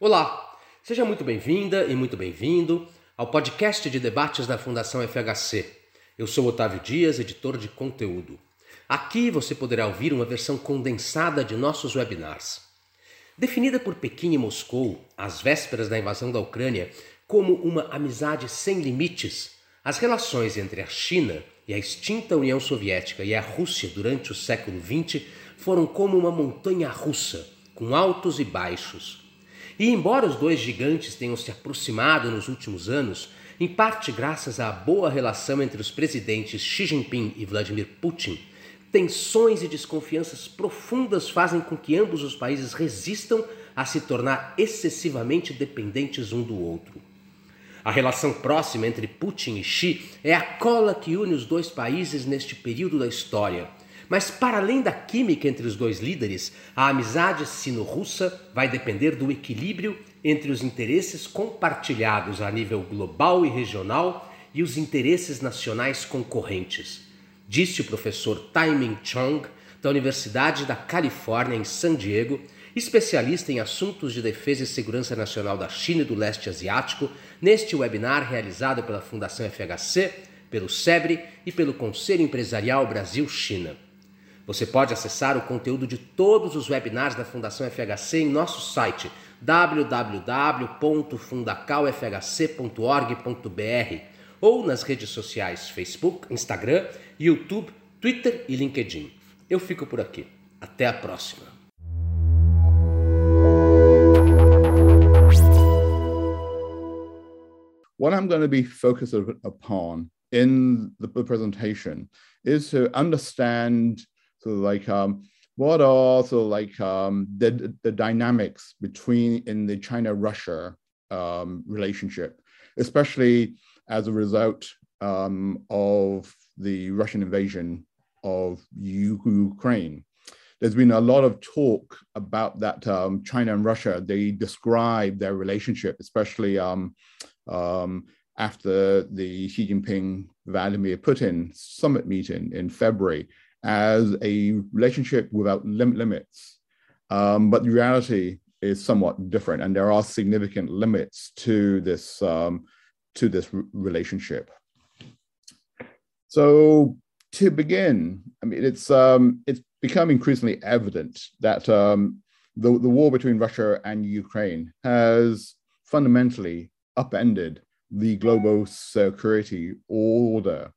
Olá, seja muito bem-vinda e muito bem-vindo ao podcast de debates da Fundação FHC. Eu sou Otávio Dias, editor de conteúdo. Aqui você poderá ouvir uma versão condensada de nossos webinars. Definida por Pequim e Moscou, às vésperas da invasão da Ucrânia, como uma amizade sem limites, as relações entre a China e a extinta União Soviética e a Rússia durante o século XX foram como uma montanha russa, com altos e baixos e embora os dois gigantes tenham se aproximado nos últimos anos, em parte graças à boa relação entre os presidentes Xi Jinping e Vladimir Putin, tensões e desconfianças profundas fazem com que ambos os países resistam a se tornar excessivamente dependentes um do outro. A relação próxima entre Putin e Xi é a cola que une os dois países neste período da história mas para além da química entre os dois líderes, a amizade sino-russa vai depender do equilíbrio entre os interesses compartilhados a nível global e regional e os interesses nacionais concorrentes, disse o professor Taiming Chong, da Universidade da Califórnia em San Diego, especialista em assuntos de defesa e segurança nacional da China e do leste asiático, neste webinar realizado pela Fundação FHC, pelo SEBRE e pelo Conselho Empresarial Brasil-China. Você pode acessar o conteúdo de todos os webinars da Fundação FHC em nosso site www.fundacalfhc.org.br ou nas redes sociais Facebook, Instagram, YouTube, Twitter e LinkedIn. Eu fico por aqui. Até a próxima. What I'm going to be focused upon in the presentation is to understand So like um, what are so like um, the the dynamics between in the China Russia um, relationship, especially as a result um, of the Russian invasion of Ukraine. There's been a lot of talk about that um, China and Russia. They describe their relationship, especially um, um, after the Xi Jinping Vladimir Putin summit meeting in February as a relationship without lim- limits. Um, but the reality is somewhat different, and there are significant limits to this um, to this relationship. So to begin, I mean, it's um, it's become increasingly evident that um, the, the war between Russia and Ukraine has fundamentally upended the global security order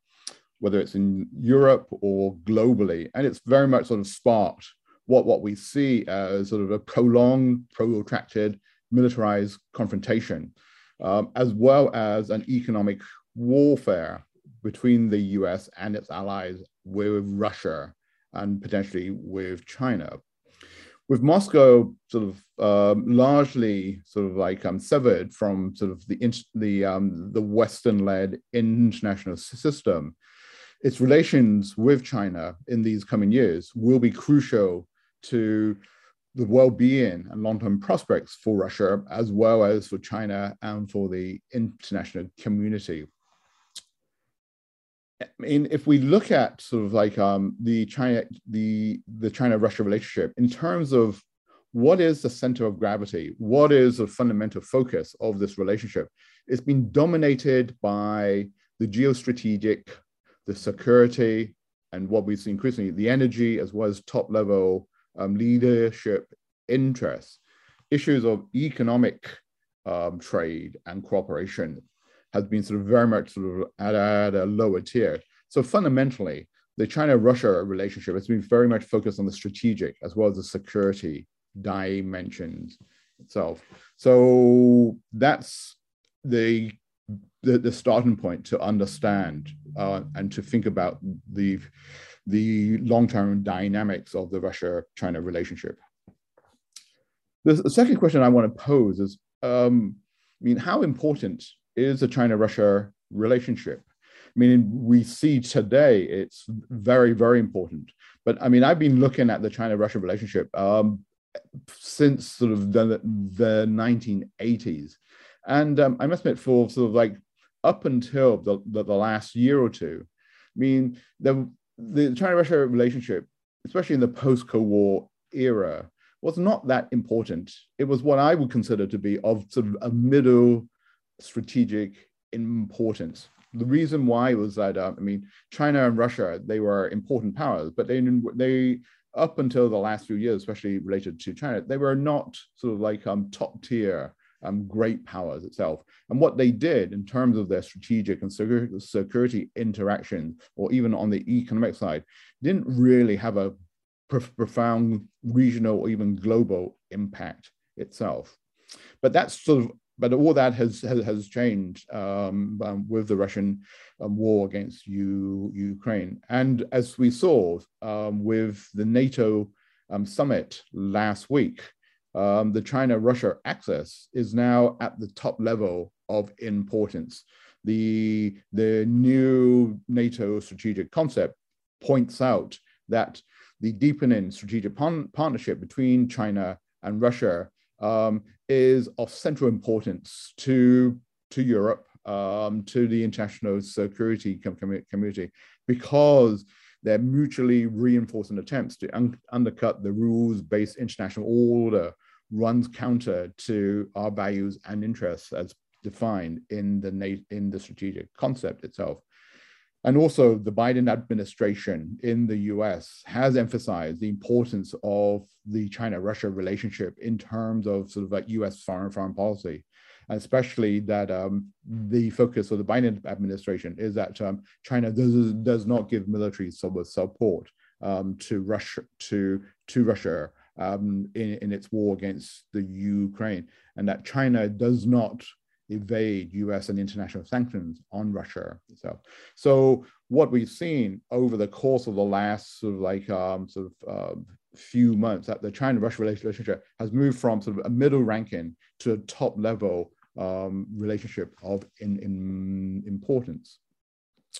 whether it's in Europe or globally. And it's very much sort of sparked what, what we see as sort of a prolonged, protracted, militarized confrontation, um, as well as an economic warfare between the US and its allies with Russia and potentially with China. With Moscow sort of um, largely sort of like um, severed from sort of the the um, the Western-led international system, its relations with China in these coming years will be crucial to the well-being and long-term prospects for Russia, as well as for China and for the international community. I mean, if we look at sort of like um, the China, the the China-Russia relationship in terms of what is the center of gravity, what is the fundamental focus of this relationship, it's been dominated by the geostrategic the security, and what we see increasingly, the energy as well as top level um, leadership interests. Issues of economic um, trade and cooperation has been sort of very much sort of at, at a lower tier. So fundamentally, the China-Russia relationship has been very much focused on the strategic as well as the security dimensions itself. So that's the the, the starting point to understand uh, and to think about the, the long-term dynamics of the Russia-China relationship. The, second question I want to pose is, um, I mean, how important is the China-Russia relationship? I mean, we see today it's very, very important. But I mean, I've been looking at the China-Russia relationship um, since sort of the, the 1980s. And um, I must admit, for sort of like up until the, the, the last year or two, I mean, the, the China Russia relationship, especially in the post Cold War era, was not that important. It was what I would consider to be of sort of a middle strategic importance. The reason why was that uh, I mean, China and Russia they were important powers, but they they up until the last few years, especially related to China, they were not sort of like um, top tier um, great powers itself. And what they did in terms of their strategic and security interaction, or even on the economic side, didn't really have a profound regional or even global impact itself. But that's sort of but all that has has, has changed um, um, with the Russian um, war against U, Ukraine, and as we saw um, with the NATO um, summit last week, um, the China-Russia axis is now at the top level of importance. The the new NATO strategic concept points out that the deepening strategic partnership between China and Russia um, is of central importance to, to Europe, um, to the international security com community, because they're mutually reinforcing attempts to un undercut the rules-based international order runs counter to our values and interests as defined in the, in the strategic concept itself. And also, the Biden administration in the US has emphasized the importance of the China Russia relationship in terms of sort of like US foreign, foreign policy, especially that um, the focus of the Biden administration is that um, China does, does not give military support um, to Russia to, to Russia um, in, in its war against the Ukraine, and that China does not evade US and international sanctions on Russia itself. So what we've seen over the course of the last sort of like um, sort of uh, few months that the China-Russia relationship has moved from sort of a middle ranking to a top level um, relationship of in, in importance.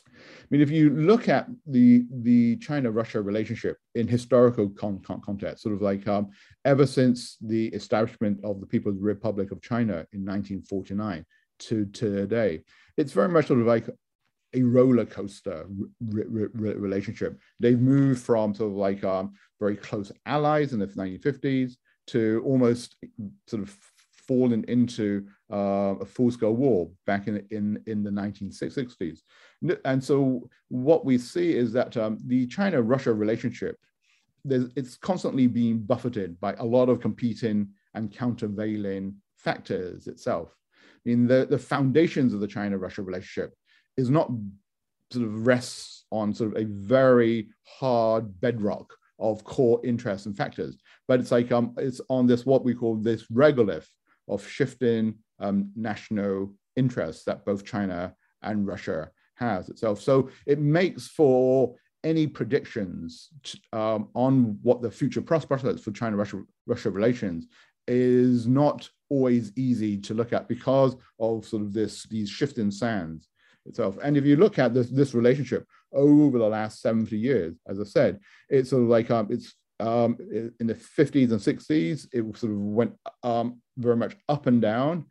I mean, if you look at the the China-Russia relationship in historical con con context, sort of like um, ever since the establishment of the People's Republic of China in 1949 to, to today, it's very much sort of like a roller coaster re re relationship. They've moved from sort of like um, very close allies in the 1950s to almost sort of fallen into uh, a full-scale war back in, in, in the 1960s. And so what we see is that um, the China-Russia relationship, it's constantly being buffeted by a lot of competing and countervailing factors itself. I mean, the, the foundations of the China-Russia relationship is not sort of rests on sort of a very hard bedrock of core interests and factors, but it's like um, it's on this what we call this regolith of shifting um, national interests that both China and Russia has itself. So it makes for any predictions um, on what the future prospects for China-Russia Russia relations is not always easy to look at because of sort of this these shifting sands itself. And if you look at this this relationship over the last 70 years, as I said, it's sort of like um, it's um, in the 50s and 60s, it sort of went um, very much up and down.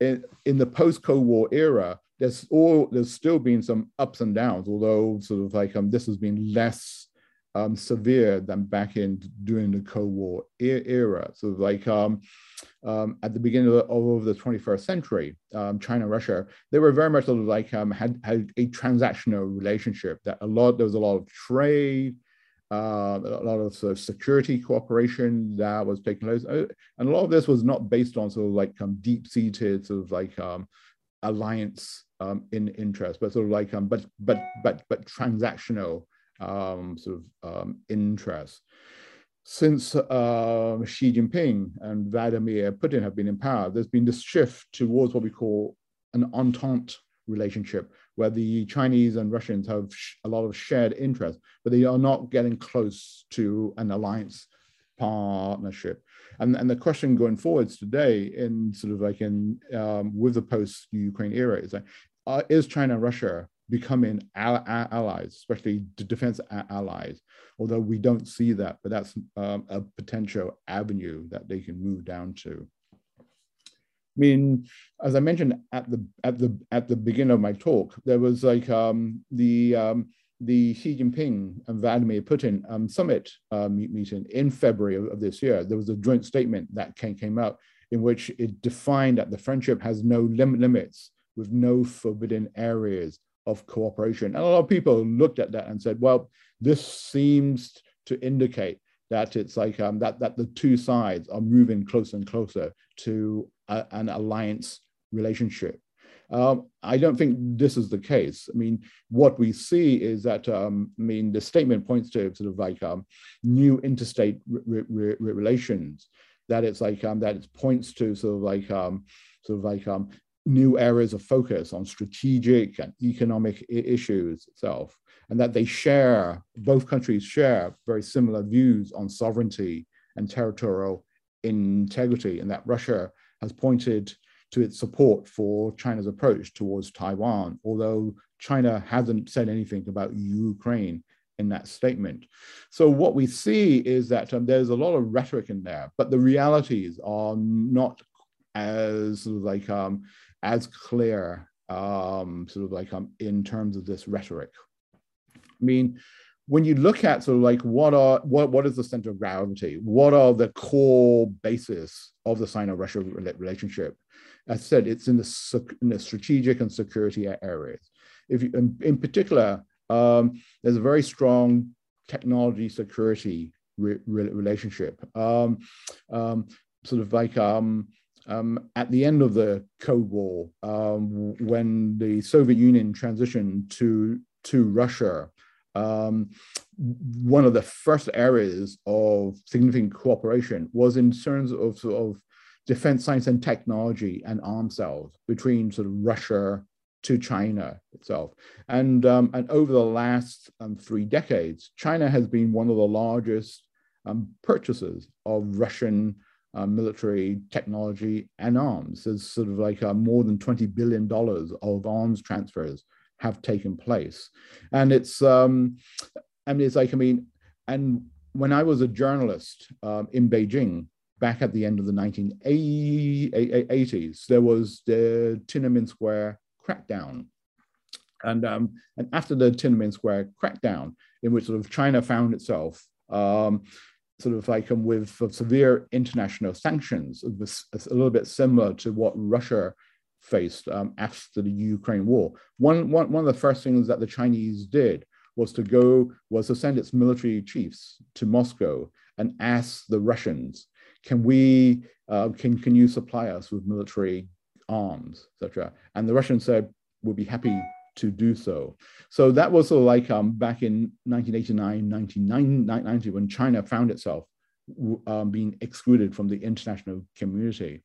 In, in the post-Cold War era, there's all there's still been some ups and downs, although sort of like um, this has been less um, severe than back in during the Cold War era. So like um, um, at the beginning of the, of the 21st century, um, China Russia, they were very much sort of like um, had had a transactional relationship that a lot there was a lot of trade, uh, a lot of sort of security cooperation that was taking place. Uh, and a lot of this was not based on sort of like um, deep-seated sort of like alliance um, in interest, but sort of like um, but but but but transactional um, sort of um, interest. Since uh, Xi Jinping and Vladimir Putin have been in power, there's been this shift towards what we call an entente relationship where the Chinese and Russians have a lot of shared interests, but they are not getting close to an alliance partnership. And, and the question going forwards today in sort of like in um, with the post-Ukraine era is like, uh, is China Russia becoming allies, especially defense allies? Although we don't see that, but that's um, a potential avenue that they can move down to. I mean, as I mentioned at the at the at the beginning of my talk, there was like um, the um, the Xi Jinping and Vladimir Putin um, summit uh, meeting in February of, of, this year, there was a joint statement that came, came out in which it defined that the friendship has no lim- limits with no forbidden areas of cooperation. And a lot of people looked at that and said, well, this seems to indicate that it's like um, that, that the two sides are moving closer and closer to a, an alliance relationship. Um, I don't think this is the case. I mean, what we see is that, um, I mean, the statement points to sort of like um, new interstate re re re relations, that it's like, um, that it points to sort of like, um, sort of like um, new areas of focus on strategic and economic issues itself, and that they share, both countries share very similar views on sovereignty and territorial integrity, and that Russia has pointed to its support for China's approach towards Taiwan, although China hasn't said anything about Ukraine in that statement. So what we see is that um, there's a lot of rhetoric in there, but the realities are not as like um, as clear um, sort of like um, in terms of this rhetoric. I mean, when you look at sort of like what are what what is the center of gravity? What are the core basis of the Sino-Russia relationship? I said, it's in the, in the strategic and security areas. If you, in, in particular, um, there's a very strong technology security re re relationship. Um, um, sort of like um, um, at the end of the Cold War, um, when the Soviet Union transitioned to to Russia, one of the first areas of significant cooperation was in terms of, sort of defense science and technology and arms sales between sort of Russia to China itself. And, um, and over the last um, three decades, China has been one of the largest um, purchasers of Russian uh, military technology and arms. There's sort of like uh, more than $20 billion of arms transfers have taken place. And it's, um, I mean, it's like, I mean, and when I was a journalist um, in Beijing, back at the end of the 1980s, there was the Tiananmen Square crackdown. And, um, and after the Tiananmen Square crackdown, in which sort of China found itself um, sort of like um, with severe international sanctions, it was a little bit similar to what Russia faced um, after the Ukraine war. One, one, one of the first things that the Chinese did was to go, was to send its military chiefs to Moscow and ask the Russians can we, uh, can, can you supply us with military arms, etc.? And the Russians said, we'll be happy to do so. So that was sort of like um, back in 1989, 1990, when China found itself um, being excluded from the international community.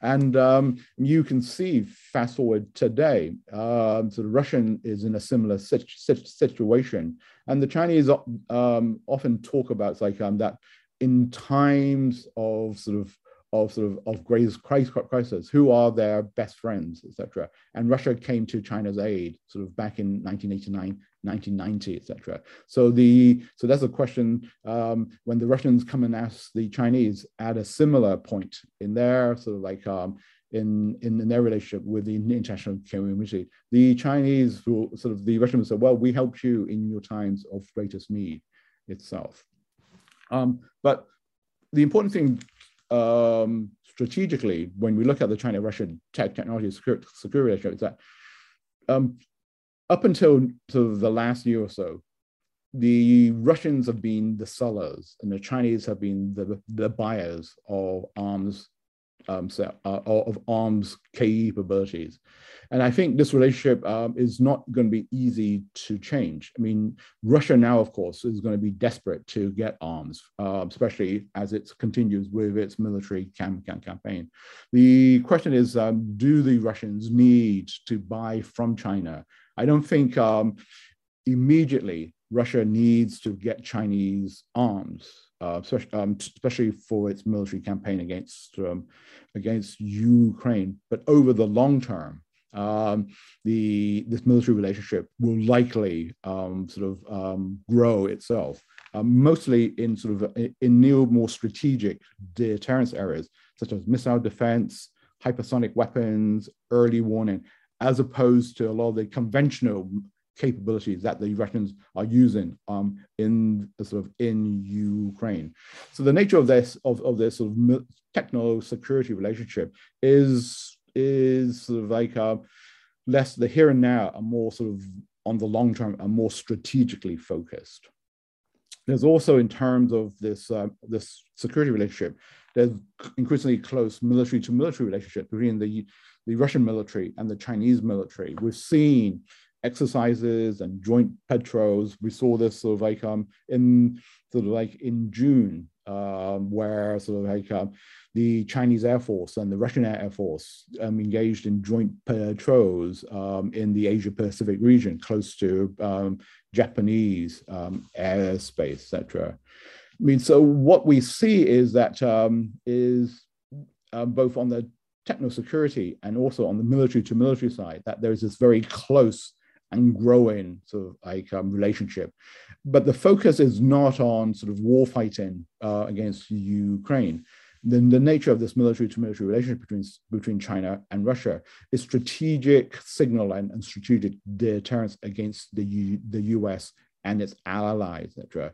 And um, you can see, fast forward today, uh, so the Russian is in a similar situation. And the Chinese um, often talk about like um, that in times of sort of of sort of of greatest crisis, who are their best friends, etc. And Russia came to China's aid sort of back in 1989, 1990, etc. So the so that's a question um, when the Russians come and ask the Chinese at a similar point in their sort of like um, in, in, in their relationship with the international community, the Chinese will sort of the Russians say, well, we helped you in your times of greatest need itself. Um, but the important thing um, strategically, when we look at the China-Russian tech technology security, security is that um, up until sort of the last year or so, the Russians have been the sellers and the Chinese have been the, the buyers of arms um, uh, of arms capabilities. And I think this relationship um, is not going to be easy to change. I mean, Russia now, of course, is going to be desperate to get arms, uh, especially as it continues with its military cam cam campaign. The question is, um, do the Russians need to buy from China? I don't think um, immediately Russia needs to get Chinese arms uh, especially, um, especially, for its military campaign against um, against Ukraine. But over the long term, um, the this military relationship will likely um, sort of um, grow itself, um, mostly in sort of in new, more strategic deterrence areas such as missile defense, hypersonic weapons, early warning, as opposed to a lot of the conventional capabilities that the Russians are using um, in sort of in Ukraine. So the nature of this of, of this sort of techno security relationship is is sort of like uh, less the here and now are more sort of on the long term are more strategically focused. There's also in terms of this uh, this security relationship, there's increasingly close military to military relationship between the the Russian military and the Chinese military. We've seen exercises and joint patrols. We saw this sort of like um, in sort of like in June, um, where sort of like um, the Chinese Air Force and the Russian Air Force um, engaged in joint patrols um, in the Asia Pacific region, close to um, Japanese um, airspace, etc. I mean, so what we see is that is both on the techno security and also on the military to military side that there's this very close and growing sort of like um, relationship. But the focus is not on sort of war fighting uh, against Ukraine. The, the nature of this military to military relationship between, between China and Russia is strategic signal and, and strategic deterrence against the, U, the US and its allies, etc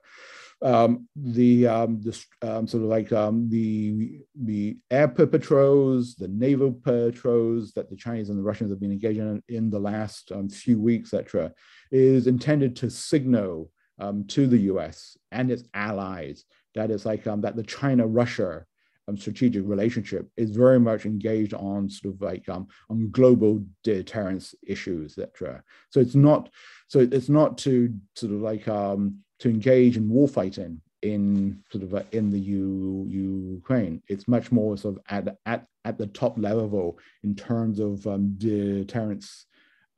um, the, um, the um, sort of like um, the the air patrols, the naval patrols that the Chinese and the Russians have been engaging in in the last um, few weeks, etc., is intended to signal um, to the U.S. and its allies that it's like that the China-Russia um, strategic relationship is very much engaged on sort of like um, on global deterrence issues, etc. So it's not so it's not to sort of like um, to engage in warfighting in sort of uh, in the U, Ukraine. It's much more sort of at, at, at the top level in terms of um, deterrence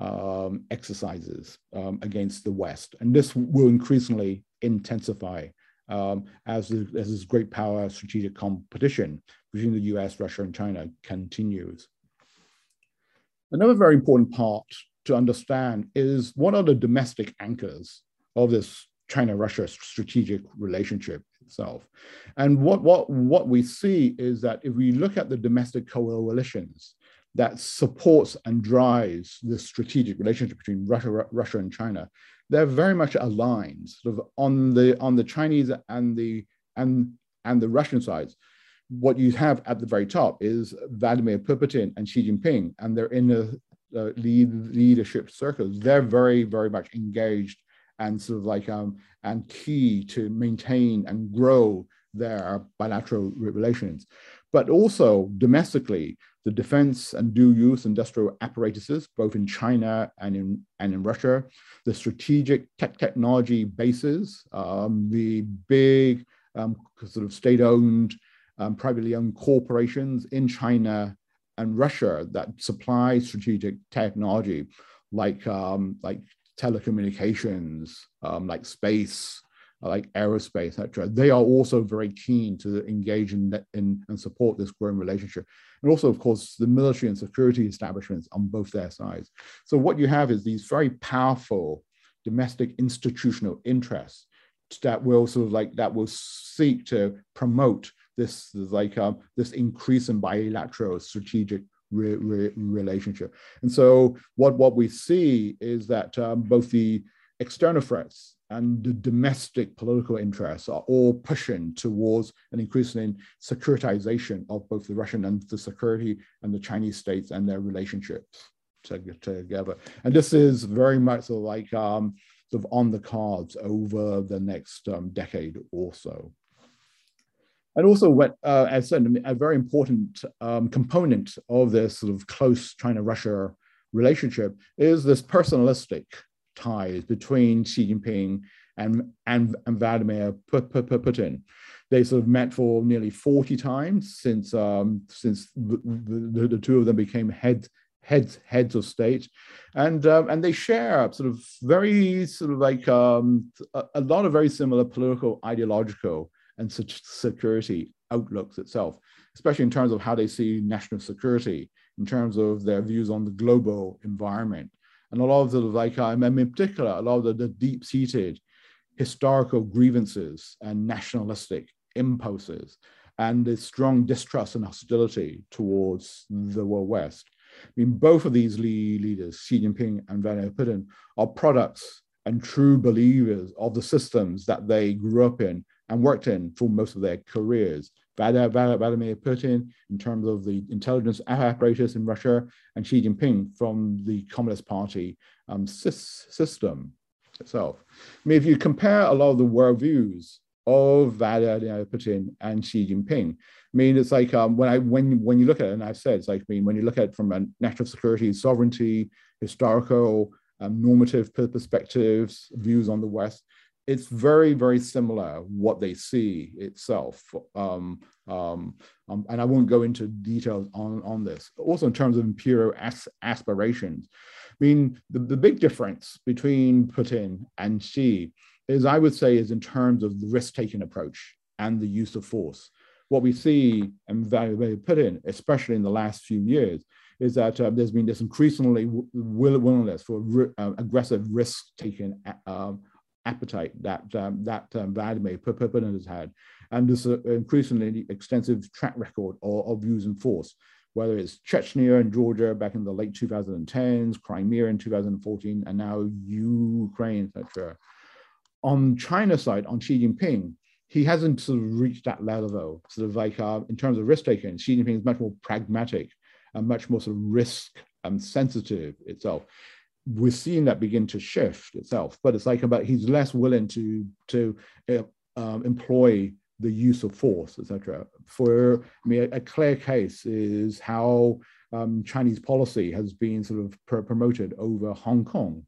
um, exercises um, against the West. And this will increasingly intensify um, as, as this great power strategic competition between the US, Russia, and China continues. Another very important part to understand is what are the domestic anchors of this China-Russia strategic relationship itself. And what, what, what we see is that if we look at the domestic coalitions that supports and drives this strategic relationship between Russia, Russia and China, they're very much aligned sort of on the, on the Chinese and the, and, and the Russian sides. What you have at the very top is Vladimir Putin and Xi Jinping, and they're in the uh, lead leadership circles. They're very, very much engaged and sort of like um, and key to maintain and grow their bilateral relations. But also domestically, the defense and dual use industrial apparatuses, both in China and in, and in Russia, the strategic tech technology bases, um, the big um, sort of state owned, um, privately owned corporations in China and Russia that supply strategic technology like, um, like telecommunications, um, like space, like aerospace, etc. They are also very keen to engage in, in and support this growing relationship. And also, of course, the military and security establishments on both their sides. So what you have is these very powerful domestic institutional interests that will sort of like that will seek to promote this like um, this increase in bilateral strategic re, re, relationship. And so what, what we see is that um, both the external threats and the domestic political interests are all pushing towards an increasing securitization of both the Russian and the security and the Chinese states and their relationships together. And this is very much sort of like um, sort of on the cards over the next um, decade or so. And also, what, uh, as said, a very important um, component of this sort of close China-Russia relationship is this personalistic ties between Xi Jinping and, and, and Vladimir Putin. They sort of met for nearly 40 times since, um, since the, the, the, two of them became heads heads heads of state, and um, and they share sort of very sort of like um, a, a, lot of very similar political ideological and such security outlooks itself, especially in terms of how they see national security, in terms of their views on the global environment. And a lot of the, like, I mean, in particular, a lot of the, the deep seated historical grievances and nationalistic impulses and the strong distrust and hostility towards the world West. I mean, both of these leaders, Xi Jinping and Vladimir Putin, are products and true believers of the systems that they grew up in and worked in for most of their careers. Vladimir Putin, in terms of the intelligence apparatus in Russia, and Xi Jinping from the Communist Party um, system itself. I mean, if you compare a lot of the worldviews of Vladimir Putin and Xi Jinping, I mean, it's like um, when I when when you look at it, and I've said it's like I mean, when you look at it from a national security, sovereignty, historical, um, normative perspectives, views on the West, it's very, very similar what they see itself. Um, um, um, and I won't go into details on, on this. Also, in terms of imperial as aspirations, I mean, the, the big difference between Putin and Xi is, I would say, is in terms of the risk-taking approach and the use of force. What we see and Vladimir Putin, especially in the last few years, is that uh, there's been this increasingly willingness for uh, aggressive risk-taking uh, appetite that um, that um, Vladimir Putin has had, and this increasingly extensive track record of, of using force, whether it's Chechnya and Georgia back in the late 2010s, Crimea in 2014, and now Ukraine, etc. On China's side, on Xi Jinping, he hasn't sort of reached that level. Sort of like uh, in terms of risk taking, Xi Jinping is much more pragmatic and much more sort of risk um, sensitive itself we're seeing that begin to shift itself. But it's like about he's less willing to to uh, um, employ the use of force, etc. For I mean, a, a, clear case is how um, Chinese policy has been sort of pr promoted over Hong Kong.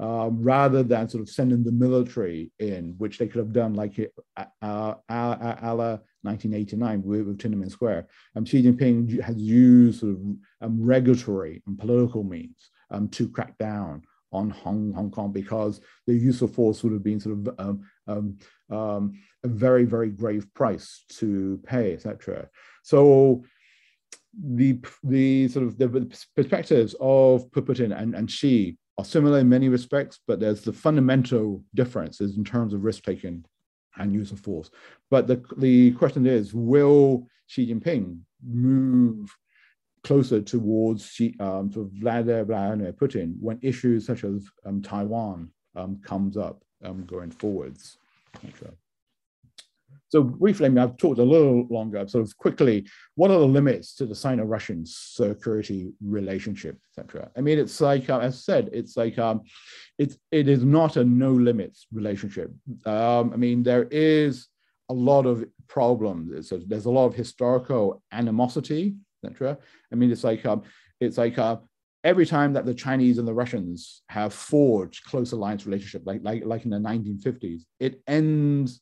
Um, rather than sort of sending the military in, which they could have done like uh, uh, a la 1989 with, with Tiananmen Square. Um, Xi Jinping has used sort of um, regulatory and political means um, to crack down on Hong, Hong Kong because the use of force would have been sort of um, um, um, a very, very grave price to pay, etc. So the the sort of the perspectives of Putin and, and Xi are similar in many respects, but there's the fundamental differences in terms of risk taking and use of force. But the, the question is, will Xi Jinping move closer towards um, sort of Vladimir, Putin when issues such as um, Taiwan um, comes up um, going forwards. Okay. So briefly, I mean, I've talked a little longer, sort of quickly, what are the limits to the Sino-Russian security relationship, etc. I mean, it's like, uh, as I said, it's like, um, it's, it is not a no limits relationship. Um, I mean, there is a lot of problems. A, there's a lot of historical animosity etc. I mean, it's like um, it's like uh, every time that the Chinese and the Russians have forged close alliance relationship, like like like in the 1950s, it ends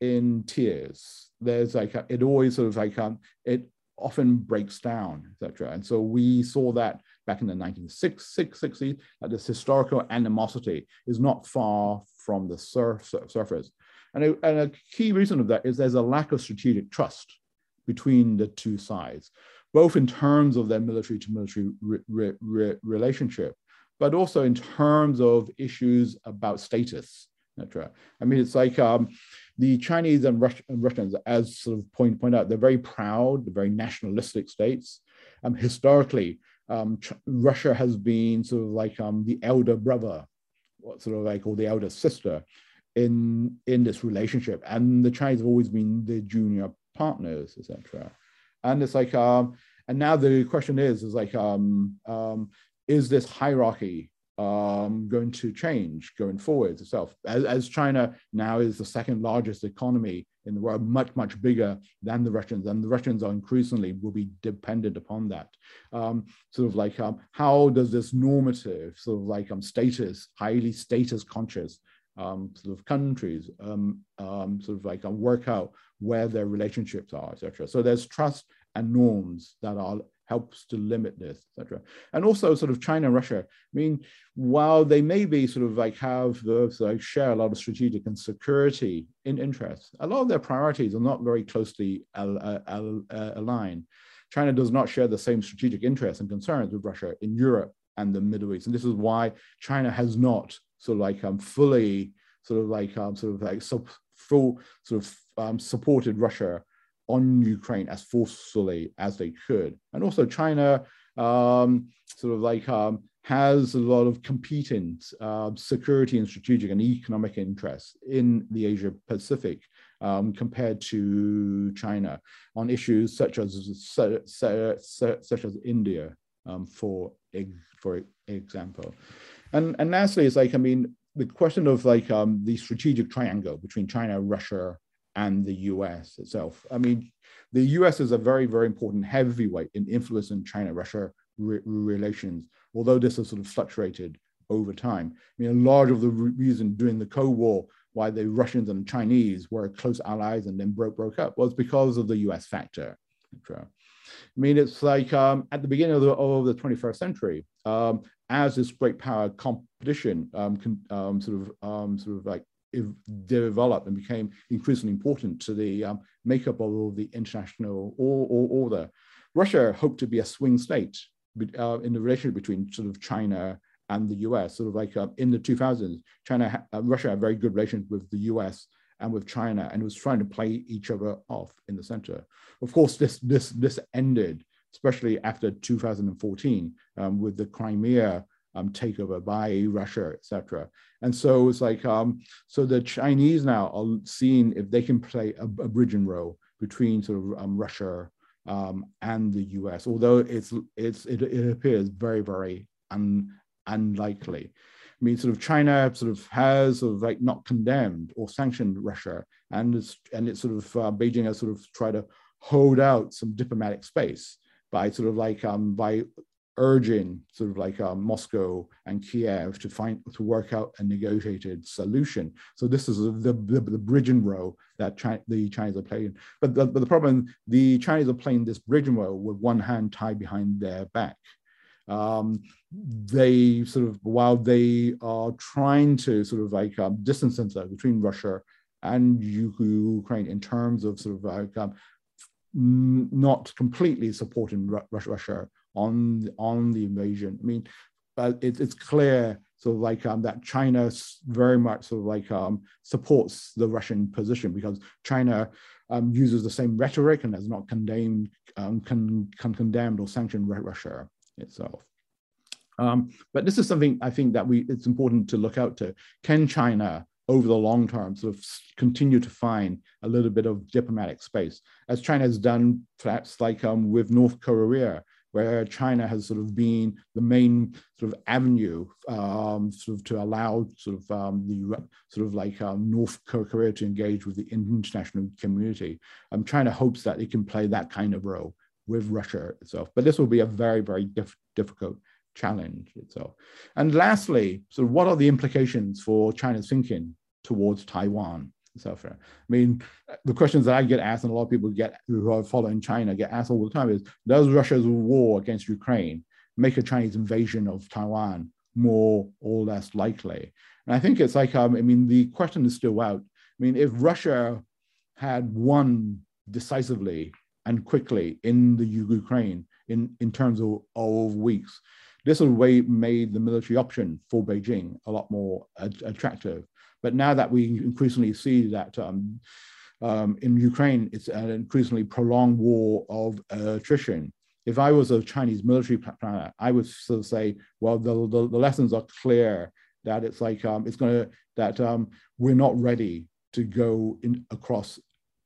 in tears. There's like a, it always sort of like um, it often breaks down, etc. And so we saw that back in the 1960s that this historical animosity is not far from the surf, surface. And a, and a key reason of that is there's a lack of strategic trust between the two sides both in terms of their military to military re re relationship, but also in terms of issues about status, etc. I mean, it's like um, the Chinese and, Rus Russians, as sort of point, point out, they're very proud, they're very nationalistic states. Um, historically, um, Russia has been sort of like um, the elder brother, what sort of like, or the elder sister in, in this relationship. And the Chinese have always been the junior partners, etc. And it's like, um, and now the question is, is like, um, um, is this hierarchy um, going to change going forward itself? As, as, China now is the second largest economy in the world, much, much bigger than the Russians, and the Russians are increasingly will be dependent upon that. Um, sort of like, um, how does this normative, sort of like um, status, highly status conscious um, sort of countries um, um, sort of like uh, work out where their relationships are, etc. So there's trust and norms that are helps to limit this, etc. And also sort of China and Russia. I mean, while they may be sort of like have the like share a lot of strategic and security in interests, a lot of their priorities are not very closely al al uh, aligned. China does not share the same strategic interests and concerns with Russia in Europe and the Middle East. And this is why China has not sort of like um, fully sort of like um, sort of like sub, full sort of um, supported Russia on Ukraine as forcefully as they could. And also China um, sort of like um, has a lot of competing uh, security and strategic and economic interests in the Asia Pacific um, compared to China on issues such as such as India, um, for for example. And and lastly, it's like I mean the question of like um, the strategic triangle between China, Russia, and the U.S. itself. I mean, the U.S. is a very very important heavyweight in influencing China-Russia re relations, although this has sort of fluctuated over time. I mean, a large of the re reason during the Cold War why the Russians and the Chinese were close allies and then broke broke up was because of the U.S. factor. I mean, it's like um, at the beginning of the, of the 21st century, um, as this great power competition um, um, sort of um, sort of like developed and became increasingly important to the um, makeup of all the international order. Russia hoped to be a swing state uh, in the relationship between sort of China and the US. Sort of like uh, in the 2000s, China, uh, Russia had very good relations with the US and with China, and was trying to play each other off in the center. Of course, this this this ended, especially after 2014, um, with the Crimea um, takeover by Russia, etc. And so it's like um, so the Chinese now are seeing if they can play a, a bridging role between sort of um, Russia um, and the US, although it's it's it, it appears very very un, unlikely. I mean, sort of China sort of has sort of like not condemned or sanctioned Russia, and it's and it's sort of uh, Beijing has sort of tried to hold out some diplomatic space by sort of like um, by urging sort of like uh, Moscow and Kiev to find to work out a negotiated solution. So this is the the, the bridging role that China, the Chinese are playing. But the, but the problem, the Chinese are playing this bridging role with one hand tied behind their back. Um, they sort of while they are trying to sort of like um, distance themselves between Russia and Ukraine in terms of sort of like um, not completely supporting Russia, on on the invasion. I mean, but it, it's clear sort of like um, that China very much sort of like um, supports the Russian position because China um, uses the same rhetoric and has not condemned um, con, con condemned or sanctioned Russia itself. Um, but this is something I think that we it's important to look out to. Can China over the long term sort of continue to find a little bit of diplomatic space, as China has done perhaps like um, with North Korea, where China has sort of been the main sort of avenue um, sort of to allow sort of um, the sort of like um, North Korea to engage with the international community. Um, China hopes that it can play that kind of role with Russia itself, but this will be a very, very diff difficult challenge itself. And lastly, so what are the implications for China's thinking towards Taiwan? etc. I mean, the questions that I get asked, and a lot of people get who are following China get asked all the time is: Does Russia's war against Ukraine make a Chinese invasion of Taiwan more or less likely? And I think it's like, um, I mean, the question is still out. I mean, if Russia had won decisively and quickly in the Ukraine in, in terms of, of weeks, this would made the military option for Beijing a lot more attractive. But now that we increasingly see that um, um, in Ukraine, it's an increasingly prolonged war of attrition. If I was a Chinese military planner, I would sort of say, well, the, the, the lessons are clear that it's like um, it's going to that um, we're not ready to go in across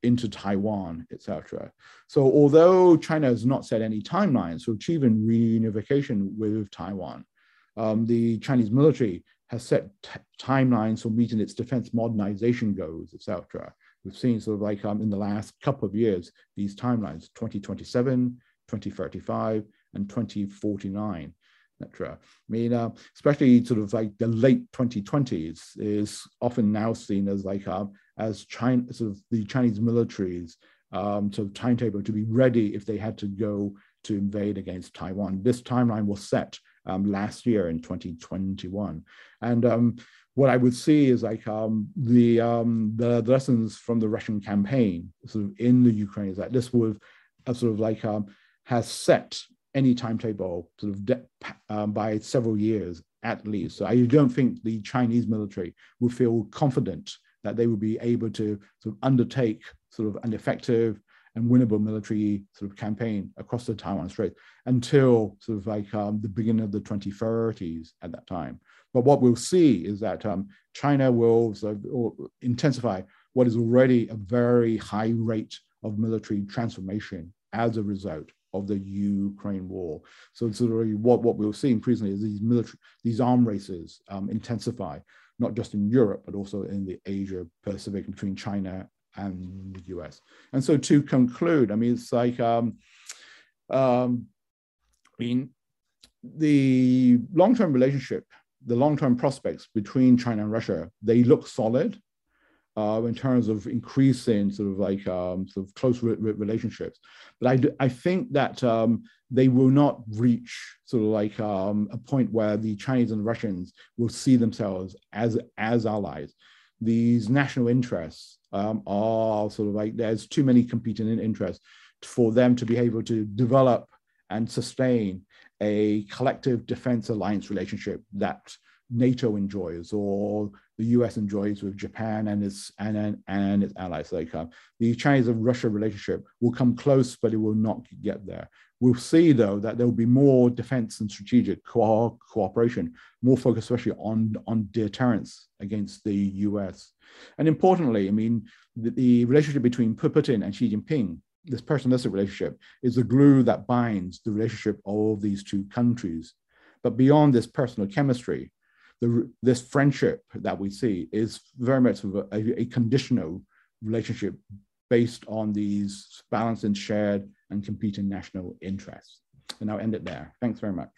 into Taiwan, etc. So although China has not set any timelines for achieving reunification with Taiwan, um, the Chinese military has set timelines for meeting its defense modernization goals, etc. We've seen sort of like um, in the last couple of years, these timelines, 2027, 2035, and 2049, etc. I mean, uh, especially sort of like the late 2020s is often now seen as like uh, as China, sort of the Chinese militaries um, sort of timetable to be ready if they had to go to invade against Taiwan. This timeline was set um, last year in 2021. And um, what I would see is like um, the, um, the lessons from the Russian campaign sort of in the Ukraine is that this would uh, sort of like um, has set any timetable sort of de- um, by several years at least. So I don't think the Chinese military would feel confident that they would be able to sort of undertake sort of an effective and winnable military sort of campaign across the Taiwan Strait until sort of like um, the beginning of the 2030s at that time. But what we'll see is that um, China will sort of intensify what is already a very high rate of military transformation as a result of the Ukraine war. So of what, what we'll see increasingly is these military, these arm races um, intensify, not just in Europe, but also in the Asia Pacific between China and the US. And so to conclude, I mean, it's like, um, um, I mean, the long-term relationship, the long-term prospects between China and Russia, they look solid uh, in terms of increasing sort of like um, sort of close re- relationships. But I, I think that um, they will not reach sort of like um, a point where the Chinese and the Russians will see themselves as, as allies. These national interests um, are sort of like there's too many competing interests for them to be able to develop and sustain a collective defense alliance relationship that NATO enjoys or the US enjoys with Japan and its and and, its allies. Like uh, the Chinese and Russia relationship will come close, but it will not get there. We'll see though that there will be more defense and strategic co- cooperation, more focus especially on on deterrence against the US. And importantly, I mean the, the relationship between Putin and Xi Jinping this personalistic relationship is the glue that binds the relationship of these two countries. But beyond this personal chemistry, the, this friendship that we see is very much a, a, conditional relationship based on these balanced and shared and competing national interests. And I'll end it there. Thanks very much.